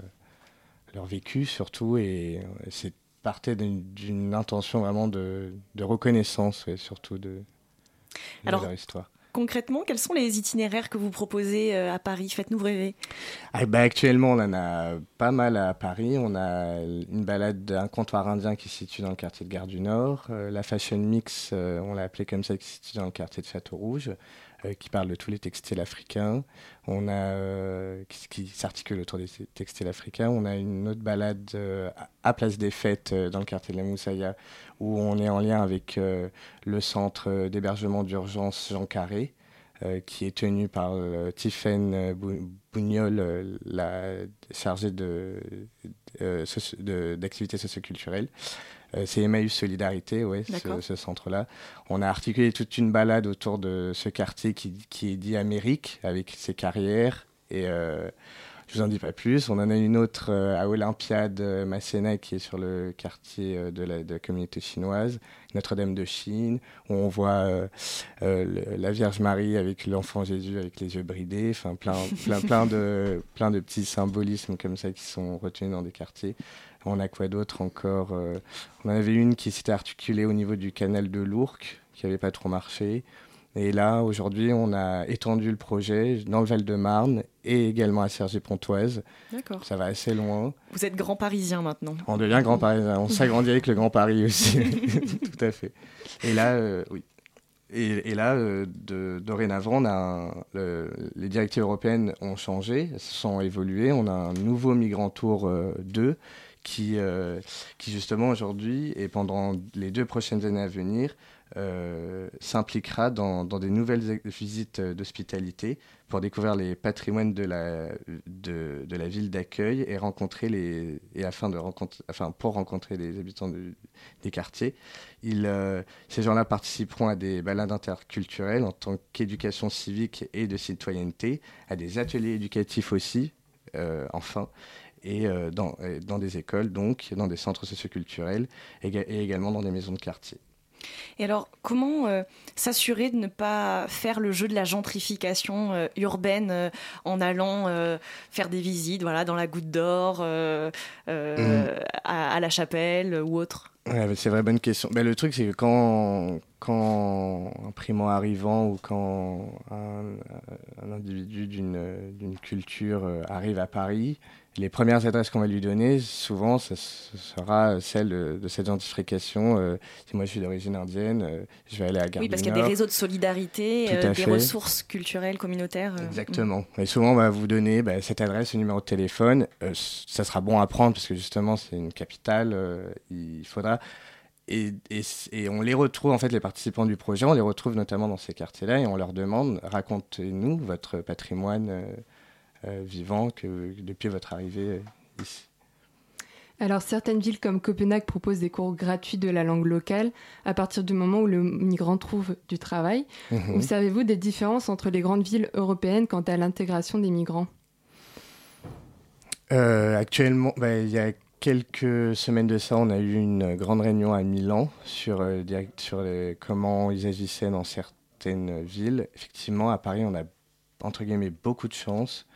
leur vécu surtout. Et c'est partait d'une- intention vraiment de, de reconnaissance, ouais, surtout de, de Alors, leur histoire. Concrètement, quels sont les itinéraires que vous proposez euh, à Paris? Faites-nous rêver. Ah, bah, actuellement, on en a pas mal à Paris. On a une balade d'un comptoir indien qui se situe dans le quartier de Gare du Nord. Euh, la Fashion Mix, euh, on l'a appelé comme ça, qui se situe dans le quartier de Château Rouge, qui parle de tous les textiles africains. On a euh, qui, s'articule autour des textiles africains. On a une autre balade euh, à- Place des Fêtes euh, dans le quartier de la Moussaïa, où on est en lien avec euh, le centre d'hébergement d'urgence Jean Carré. euh, qui est tenu par euh, Tiffaine euh, Bou- Bougnol, euh, la chargée de, euh, socio- de- d'activités socioculturelles. Euh, c'est Emmaüs Solidarité, ouais, ce, centre-là. On a articulé toute une balade autour de ce quartier qui, qui est dit Amérique, avec ses carrières. Et euh, Je vous en dis pas plus. On en a une autre euh, à Olympiade euh, Masséna qui est sur le quartier euh, de, la, de la communauté chinoise, Notre-Dame de Chine, où on voit euh, euh, le- la Vierge Marie avec l'enfant Jésus avec les yeux bridés, enfin plein, plein, plein, de, plein de petits symbolismes comme ça qui sont retenus dans des quartiers. On a quoi d'autre encore euh, On en avait une qui s'était articulée au niveau du canal de l'Ourcq, qui n'avait pas trop marché. Et là, aujourd'hui, on a étendu le projet dans le Val-de-Marne et également à Cergy-Pontoise. D'accord. Ça va assez loin. Vous êtes grand parisien maintenant. On devient Grand Paris. On s'agrandit avec le Grand Paris aussi. Tout à fait. Et là, euh, oui. Et, et là, euh, de, dorénavant, on a un- le- les directives européennes ont changé, sont évoluées. On a un nouveau Migrant Tour euh, 2 qui, euh, qui justement aujourd'hui et pendant les deux prochaines années à venir euh, s'impliquera dans, dans des nouvelles visites d'hospitalité pour découvrir les patrimoines de la, de, de la ville d'accueil et rencontrer les et afin de rencontrer enfin pour rencontrer les habitants des quartiers. Ils, euh, ces gens-là participeront à des balades interculturelles en tant qu'éducation civique et de citoyenneté, à des ateliers éducatifs aussi, enfin, et euh, dans, dans des écoles, donc, dans des centres socioculturels et, ga- et également dans des maisons de quartier. Et alors, comment euh, s'assurer de ne pas faire le jeu de la gentrification euh, urbaine euh, en allant faire des visites voilà, dans la Goutte d'Or, euh, à, à la Chapelle ou autre? Ouais, c'est vrai, bonne question. Bah, le truc, c'est que quand, quand un primo arrivant ou quand un, un individu d'une d'une culture arrive à Paris, les premières adresses qu'on va lui donner, souvent, ce sera celle de, de cette gentrification. Euh, si moi je suis d'origine indienne, euh, je vais aller à Gare Oui, parce qu'il y a des réseaux de solidarité, euh, des fait. ressources culturelles, communautaires. euh, Exactement. Et souvent, on va vous donner bah, cette adresse, ce numéro de téléphone. Euh, ça sera bon à prendre parce que justement, c'est une capitale. euh, il faudra. Et, et on les retrouve, en fait, les participants du projet, on les retrouve notamment dans ces quartiers-là et on leur demande racontez-nous votre patrimoine euh, euh, vivant que, depuis votre arrivée euh, ici. Alors certaines villes comme Copenhague proposent des cours gratuits de la langue locale à partir du moment où le migrant trouve du travail. Mhm. Observez-vous des différences entre les grandes villes européennes quant à l'intégration des migrants? Euh, actuellement, bah, il y a quelques semaines de ça, on a eu une grande réunion à Milan sur, euh, direct, sur les- comment ils agissaient dans certaines villes. Effectivement, à Paris, on a entre guillemets beaucoup de chance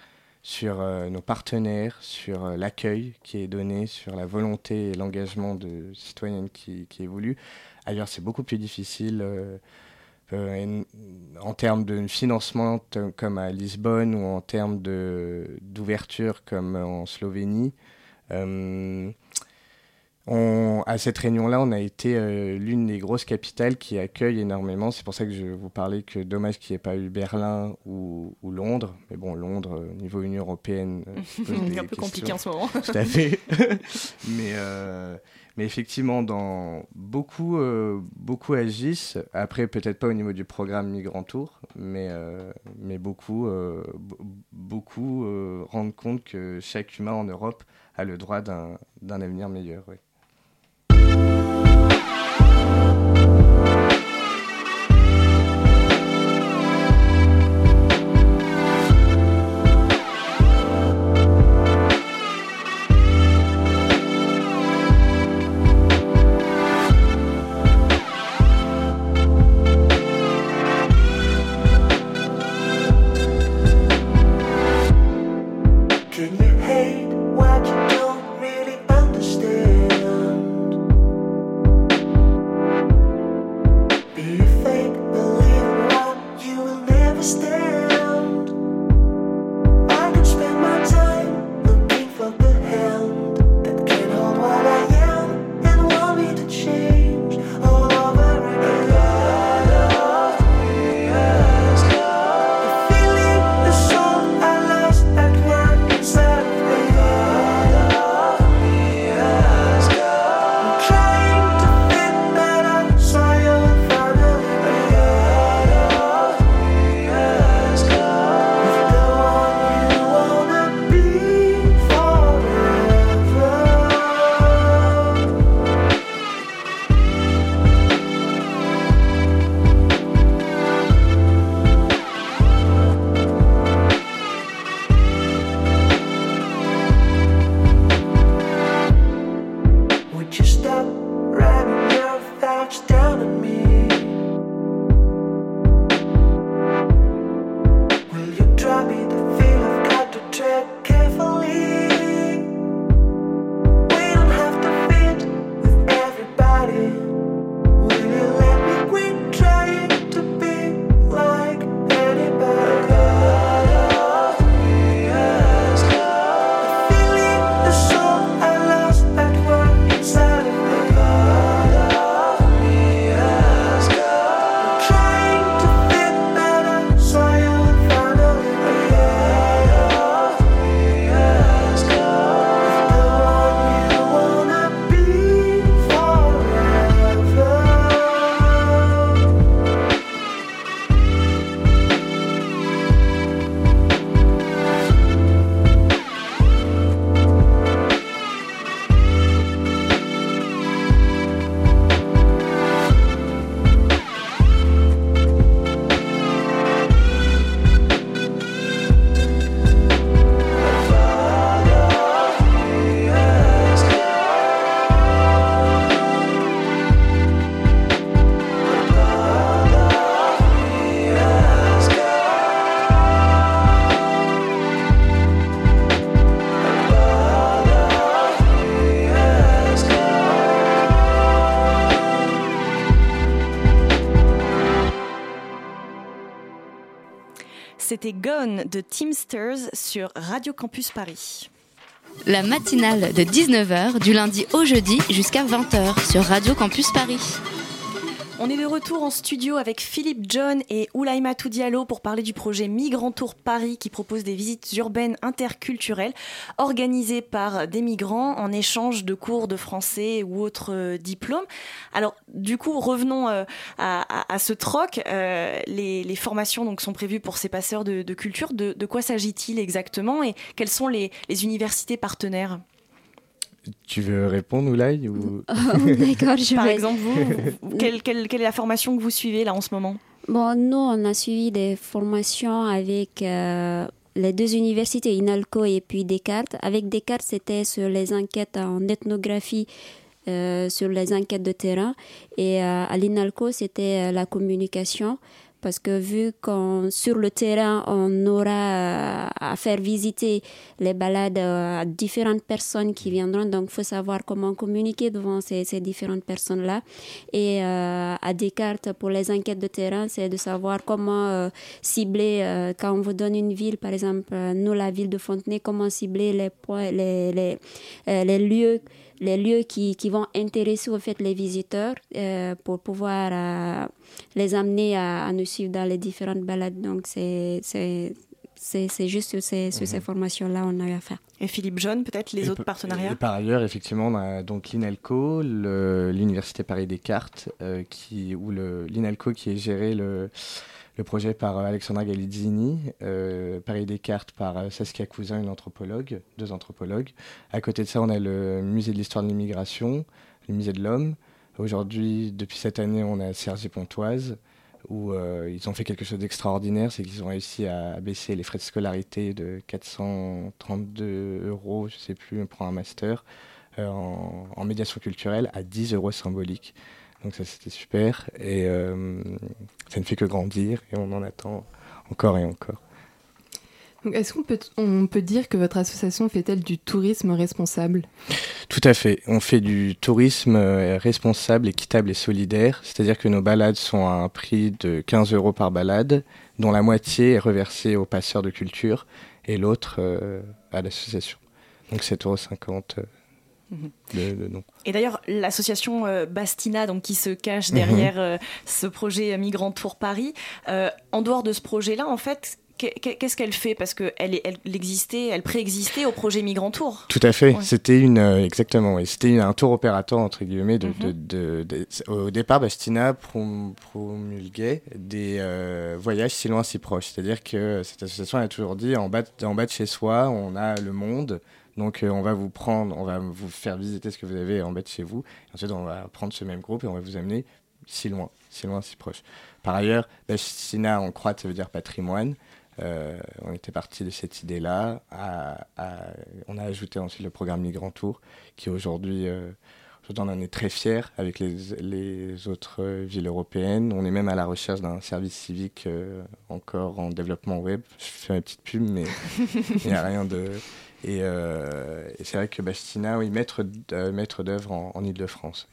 sur euh, nos partenaires, sur euh, l'accueil qui est donné, sur la volonté et l'engagement de citoyennes qui, qui évolue. Ailleurs, c'est beaucoup plus difficile. euh, en- termes de financement comme à Lisbonne ou en termes d'ouverture comme en Slovénie. Euh, on- à cette réunion-là, on a été euh, l'une des grosses capitales qui accueille énormément. C'est pour ça que je vous parlais que dommage qu'il n'y ait pas eu Berlin ou, ou Londres. Mais bon, Londres, euh, niveau Union Européenne, euh, se pose Un peu questions. compliqué en ce moment. Tout à fait. mais, euh, mais effectivement, dans beaucoup, euh, beaucoup agissent. Après, peut-être pas au niveau du programme Migrant Tour, mais, euh, mais beaucoup, euh, beaucoup euh, rendent compte que chaque humain en Europe a le droit d'un d'un avenir meilleur. oui. De Teamsters sur Radio Campus Paris. La matinale de 19h du lundi au jeudi jusqu'à 20h sur Radio Campus Paris. On est de retour en studio avec Philippe John et Oulaïma Diallo pour parler du projet Migrant Tour Paris qui propose des visites urbaines interculturelles organisées par des migrants en échange de cours de français ou autres euh, diplômes. Alors du coup, revenons euh, à, ce troc. Euh, les, formations donc, sont prévues pour ces passeurs de, culture. De, quoi s'agit-il exactement et quelles sont les universités partenaires? Tu veux répondre, Oulaï ou... D'accord, je Par vais- exemple, vous, quelle, quelle- quelle est la formation que vous suivez là en ce moment? Bon, nous, on a suivi des formations avec euh, les deux universités, INALCO et puis Descartes. Avec Descartes, c'était sur les enquêtes en ethnographie, euh, sur les enquêtes de terrain. Et euh, à l'INALCO, c'était euh, la communication. Parce que vu qu'on sur le terrain, on aura euh, à faire visiter les balades euh, à différentes personnes qui viendront, donc faut savoir comment communiquer devant ces, différentes personnes-là. Et euh, à Descartes, pour les enquêtes de terrain, c'est de savoir comment euh, cibler, quand on vous donne une ville, par exemple, nous, la ville de Fontenay, comment cibler les, les, les lieux les lieux qui, qui vont intéresser au fait les visiteurs euh, pour pouvoir euh, les amener à, à nous suivre dans les différentes balades. Donc, c'est c'est- c'est c'est juste sur ces, ces Mhm. formations-là on a eu à faire. Et Philippe John, peut-être les Et autres par- partenariats et par ailleurs, effectivement, on a donc l'INALCO, l'Université Paris Descartes, euh, qui, ou le- l'INALCO qui est géré le, le projet par euh, Alexandra Galizzini, euh, Paris Descartes par euh, Saskia Cousin, une anthropologue, deux anthropologues. À côté de ça, on a le musée de l'histoire de l'immigration, le musée de l'homme. Aujourd'hui, depuis cette année, on a Cergy-Pontoise, où euh, ils ont fait quelque chose d'extraordinaire, c'est qu'ils ont réussi à baisser les frais de scolarité de 432 euros, je sais plus, pour un master en, en médiation culturelle à 10 euros symboliques. Donc ça c'était super et euh, ça ne fait que grandir et on en attend encore et encore. Est-ce qu'on peut, on peut dire que votre association fait-elle du tourisme responsable? Tout à fait. On fait du tourisme euh, responsable, équitable et solidaire. C'est-à-dire que nos balades sont à un prix de 15 euros par balade, dont la moitié est reversée aux passeurs de culture et l'autre euh, à l'association. Donc 7,50 euros Mhm. nom. Et d'ailleurs, l'association euh, Bastina, donc qui se cache Mhm. derrière euh, ce projet Migrant Tour Paris, euh, en dehors de ce projet-là, en fait, qu'est- qu'est- qu'est-ce qu'elle fait? Parce qu'elle elle, existait, elle préexistait au projet Migrant Tour. Tout à fait. Ouais. C'était une exactement. Oui. C'était un tour opérateur entre guillemets. De, Mhm. de, de- de- au départ, Bastina prom- promulguait des euh, voyages si loin si proches. C'est-à-dire que cette association a toujours dit en bas, de- en bas de chez soi, on a le monde. Donc euh, on va vous prendre, on va vous faire visiter ce que vous avez en de chez vous. Et ensuite on va prendre ce même groupe et on va vous amener si loin, si loin, si proche. Par ailleurs, Bastina en croate, ça veut dire patrimoine. Euh, on était parti de cette idée-là. à- à- on a ajouté ensuite le programme Migrant Tour, qui aujourd'hui, euh, on en est très fiers avec les, les autres villes européennes. On est même à la recherche d'un service civique euh, encore en développement web. Je fais ma petite pub, mais il n'y a rien de. Et, euh, et c'est vrai que Bastina, oui, maître euh, d'œuvre en, en Ile-de-France.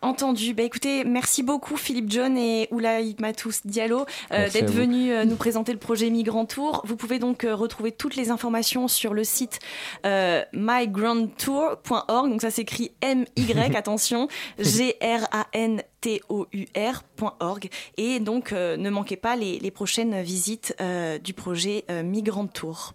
Entendu. Bah, écoutez, merci beaucoup Philippe John et Oulaï Matous Diallo euh, d'être venus euh, nous présenter le projet Migrant Tour. Vous pouvez donc euh, retrouver toutes les informations sur le site mygrandtour.org. Donc ça s'écrit M-Y, attention, G-R-A-N-T-O-U-R.org. Et donc ne manquez pas les, les prochaines visites du projet Migrant Tour.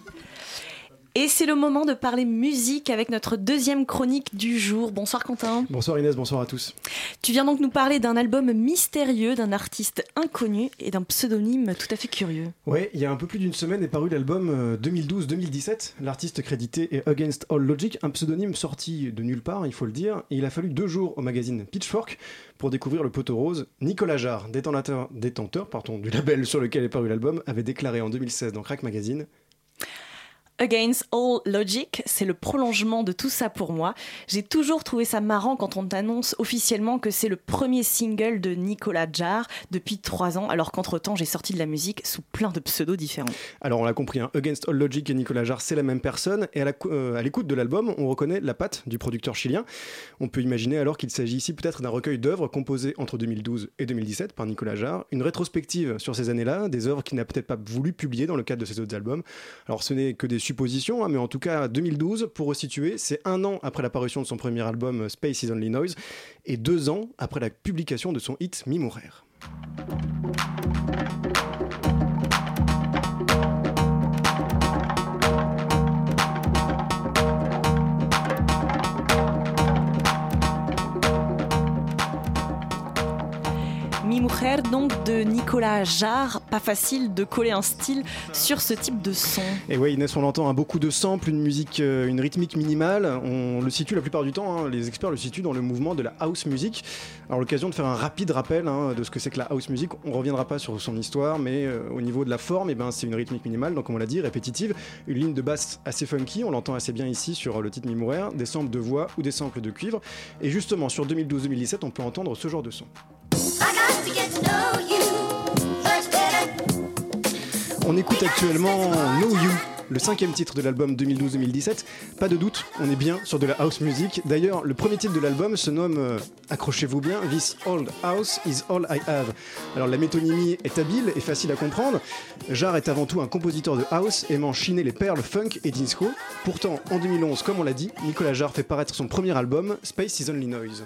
Et c'est le moment de parler musique avec notre deuxième chronique du jour. Bonsoir Quentin. Bonsoir Inès, bonsoir à tous. Tu viens donc nous parler d'un album mystérieux, d'un artiste inconnu et d'un pseudonyme tout à fait curieux. Ouais, il y a un peu plus d'une semaine est paru l'album euh, 2012-2017. L'artiste crédité est Against All Logic, un pseudonyme sorti de nulle part, il faut le dire. Et il a fallu deux jours au magazine Pitchfork pour découvrir le poteau rose. Nicolas Jarre, détenteur, détenteur pardon, du label sur lequel est paru l'album, avait déclaré en 2016 dans Crack Magazine Against All Logic, c'est le prolongement de tout ça pour moi. J'ai toujours trouvé ça marrant quand on t'annonce officiellement que c'est le premier single de Nicolas Jarre depuis trois ans, alors qu'entre-temps j'ai sorti de la musique sous plein de pseudos différents. Alors on l'a compris, hein, Against All Logic et Nicolas Jarre, c'est la même personne. Et à euh, l'écoute de l'album, on reconnaît la patte du producteur chilien. On peut imaginer alors qu'il s'agit ici peut-être d'un recueil d'œuvres composées entre 2012 et 2017 par Nicolas Jarre. Une rétrospective sur ces années-là, des œuvres qu'il n'a peut-être pas voulu publier dans le cadre de ses autres albums. Alors ce n'est que des suppositions, hein, mais en tout cas 2012, pour resituer, c'est un an après la parution de son premier album euh, Space is Only Noise et deux ans après la publication de son hit Mi Mujer, donc de Nicolas Jarre. Pas facile de coller un style sur ce type de son. Et ouais, Inès, on l'entend, hein, beaucoup de samples, une musique, euh, une rythmique minimale. On le situe la plupart du temps, hein, les experts le situent dans le mouvement de la house music. Alors, l'occasion de faire un rapide rappel hein, de ce que c'est que la house music. On reviendra pas sur son histoire, mais euh, au niveau de la forme, eh ben, c'est une rythmique minimale, donc comme on l'a dit, répétitive. Une ligne de basse assez funky, on l'entend assez bien ici sur le titre Mimourer, des samples de voix ou des samples de cuivre. Et justement, sur 2012-2017, on peut entendre ce genre de son. On écoute actuellement Know You, le cinquième titre de l'album 2012-2017. Pas de doute, on est bien sur de la house music. D'ailleurs, le premier titre de l'album se nomme, euh, accrochez-vous bien, This Old House is All I Have. Alors la métonymie est habile et facile à comprendre. Jarre est avant tout un compositeur de house aimant chiner les perles funk et disco. Pourtant, en 2011, comme on l'a dit, Nicolas Jarre fait paraître son premier album, Space is Only Noise.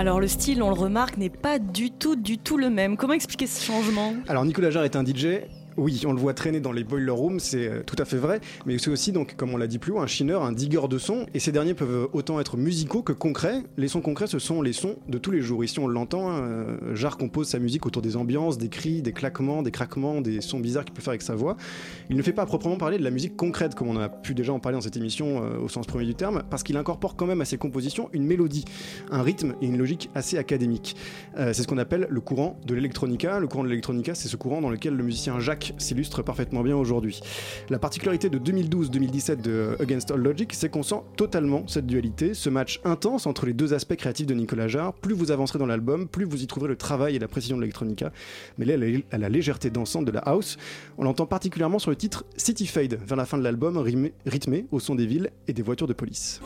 Alors le style, on le remarque, n'est pas du tout, du tout le même. Comment expliquer ce changement? Alors Nicolas Jarre est un DJ. Oui, on le voit traîner dans les boiler rooms, c'est euh, tout à fait vrai, mais c'est aussi donc, comme on l'a dit plus haut, un chineur, un digger de sons, et ces derniers peuvent autant être musicaux que concrets. Les sons concrets, ce sont les sons de tous les jours. Ici, on l'entend, hein, euh, Jarre compose sa musique autour des ambiances, des cris, des claquements, des craquements, des sons bizarres qu'il peut faire avec sa voix. Il ne fait pas à proprement parler de la musique concrète, comme on a pu déjà en parler dans cette émission euh, au sens premier du terme, parce qu'il incorpore quand même à ses compositions une mélodie, un rythme et une logique assez académique. C'est ce qu'on appelle le courant de l'électronica. Le courant de l'électronica, c'est ce courant dans lequel le musicien Jacques s'illustre parfaitement bien aujourd'hui. La particularité de 2012-2017 de Against All Logic, c'est qu'on sent totalement cette dualité, ce match intense entre les deux aspects créatifs de Nicolas Jarre. Plus vous avancerez dans l'album, plus vous y trouverez le travail et la précision de l'électronica, mais à la légèreté dansante de la house. On l'entend particulièrement sur le titre City Fade, vers la fin de l'album, rythmé au son des villes et des voitures de police.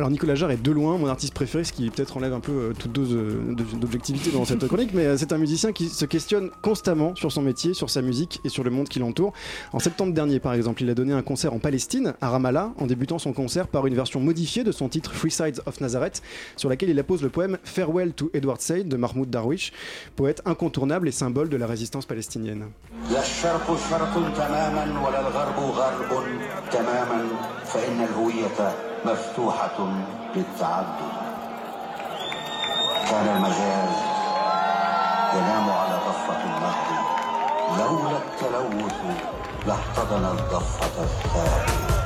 Alors Nicolas Jarre est de loin mon artiste préféré, ce qui peut-être enlève un peu euh, toute dose euh, d'objectivité dans cette chronique, mais euh, c'est un musicien qui se questionne constamment sur son métier, sur sa musique et sur le monde qui l'entoure. En septembre dernier, par exemple, il a donné un concert en Palestine, à Ramallah, en débutant son concert par une version modifiée de son titre Free Sides of Nazareth, sur laquelle il appose le poème Farewell to Edward Said de Mahmoud Darwish, poète incontournable et symbole de la résistance palestinienne. مفتوحة للتعدد كان المجاز ينام على ضفة النهر. لولا التلوث لاحتضن الضفة الثانية.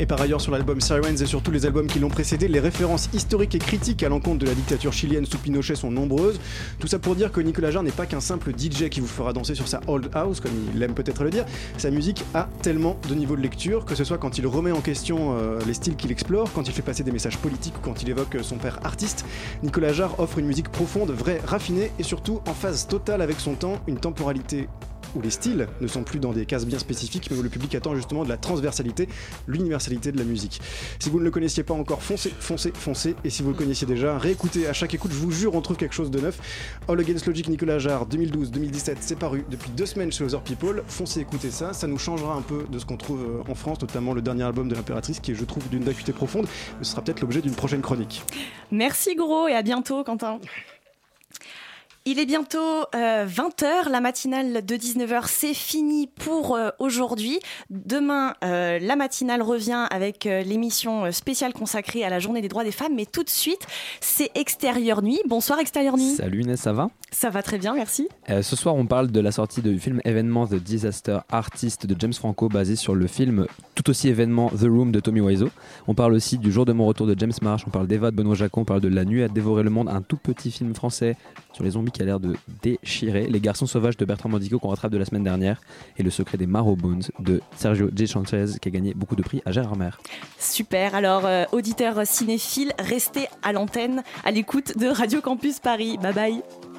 Et par ailleurs, sur l'album Sirens et sur tous les albums qui l'ont précédé, les références historiques et critiques à l'encontre de la dictature chilienne sous Pinochet sont nombreuses. Tout ça pour dire que Nicolas Jarre n'est pas qu'un simple DJ qui vous fera danser sur sa old house, comme il aime peut-être le dire. Sa musique a tellement de niveaux de lecture, que ce soit quand il remet en question euh, les styles qu'il explore, quand il fait passer des messages politiques ou quand il évoque son père artiste. Nicolas Jarre offre une musique profonde, vraie, raffinée et surtout en phase totale avec son temps, une temporalité où les styles ne sont plus dans des cases bien spécifiques, mais où le public attend justement de la transversalité, l'universalité de la musique. Si vous ne le connaissiez pas encore, foncez, foncez, foncez. Et si vous le connaissiez déjà, réécoutez à chaque écoute, je vous jure, on trouve quelque chose de neuf. All Against Logic Nicolas Jarre 2012-2017, c'est paru depuis deux semaines chez Other People. Foncez écouter ça, ça nous changera un peu de ce qu'on trouve euh, en France, notamment le dernier album de l'impératrice qui est, je trouve, d'une acuité profonde. Ce sera peut-être l'objet d'une prochaine chronique. Merci gros et à bientôt Quentin. Il est bientôt 20h, la matinale de 19h, c'est fini pour euh, aujourd'hui. Demain, euh, la matinale revient avec euh, l'émission spéciale consacrée à la journée des droits des femmes, mais tout de suite, c'est Extérieur Nuit. Bonsoir Extérieur Nuit. Salut Inès, ça va? Ça va très bien, merci. Euh, ce soir, on parle de la sortie du film événement The Disaster Artist de James Franco, basé sur le film tout aussi événement The Room de Tommy Wiseau. On parle aussi du jour de mon retour de James Marsh, on parle d'Eva de Benoît Jacon, on parle de La nuit à dévorer le monde, un tout petit film français sur les zombies qui a l'air de déchirer, Les garçons sauvages de Bertrand Mandico qu'on rattrape de la semaine dernière, et Le secret des Marrow Bones de Sergio J. Sanchez qui a gagné beaucoup de prix à Gérard Mer. Super, alors euh, auditeurs cinéphiles, restez à l'antenne, à l'écoute de Radio Campus Paris. Bye bye.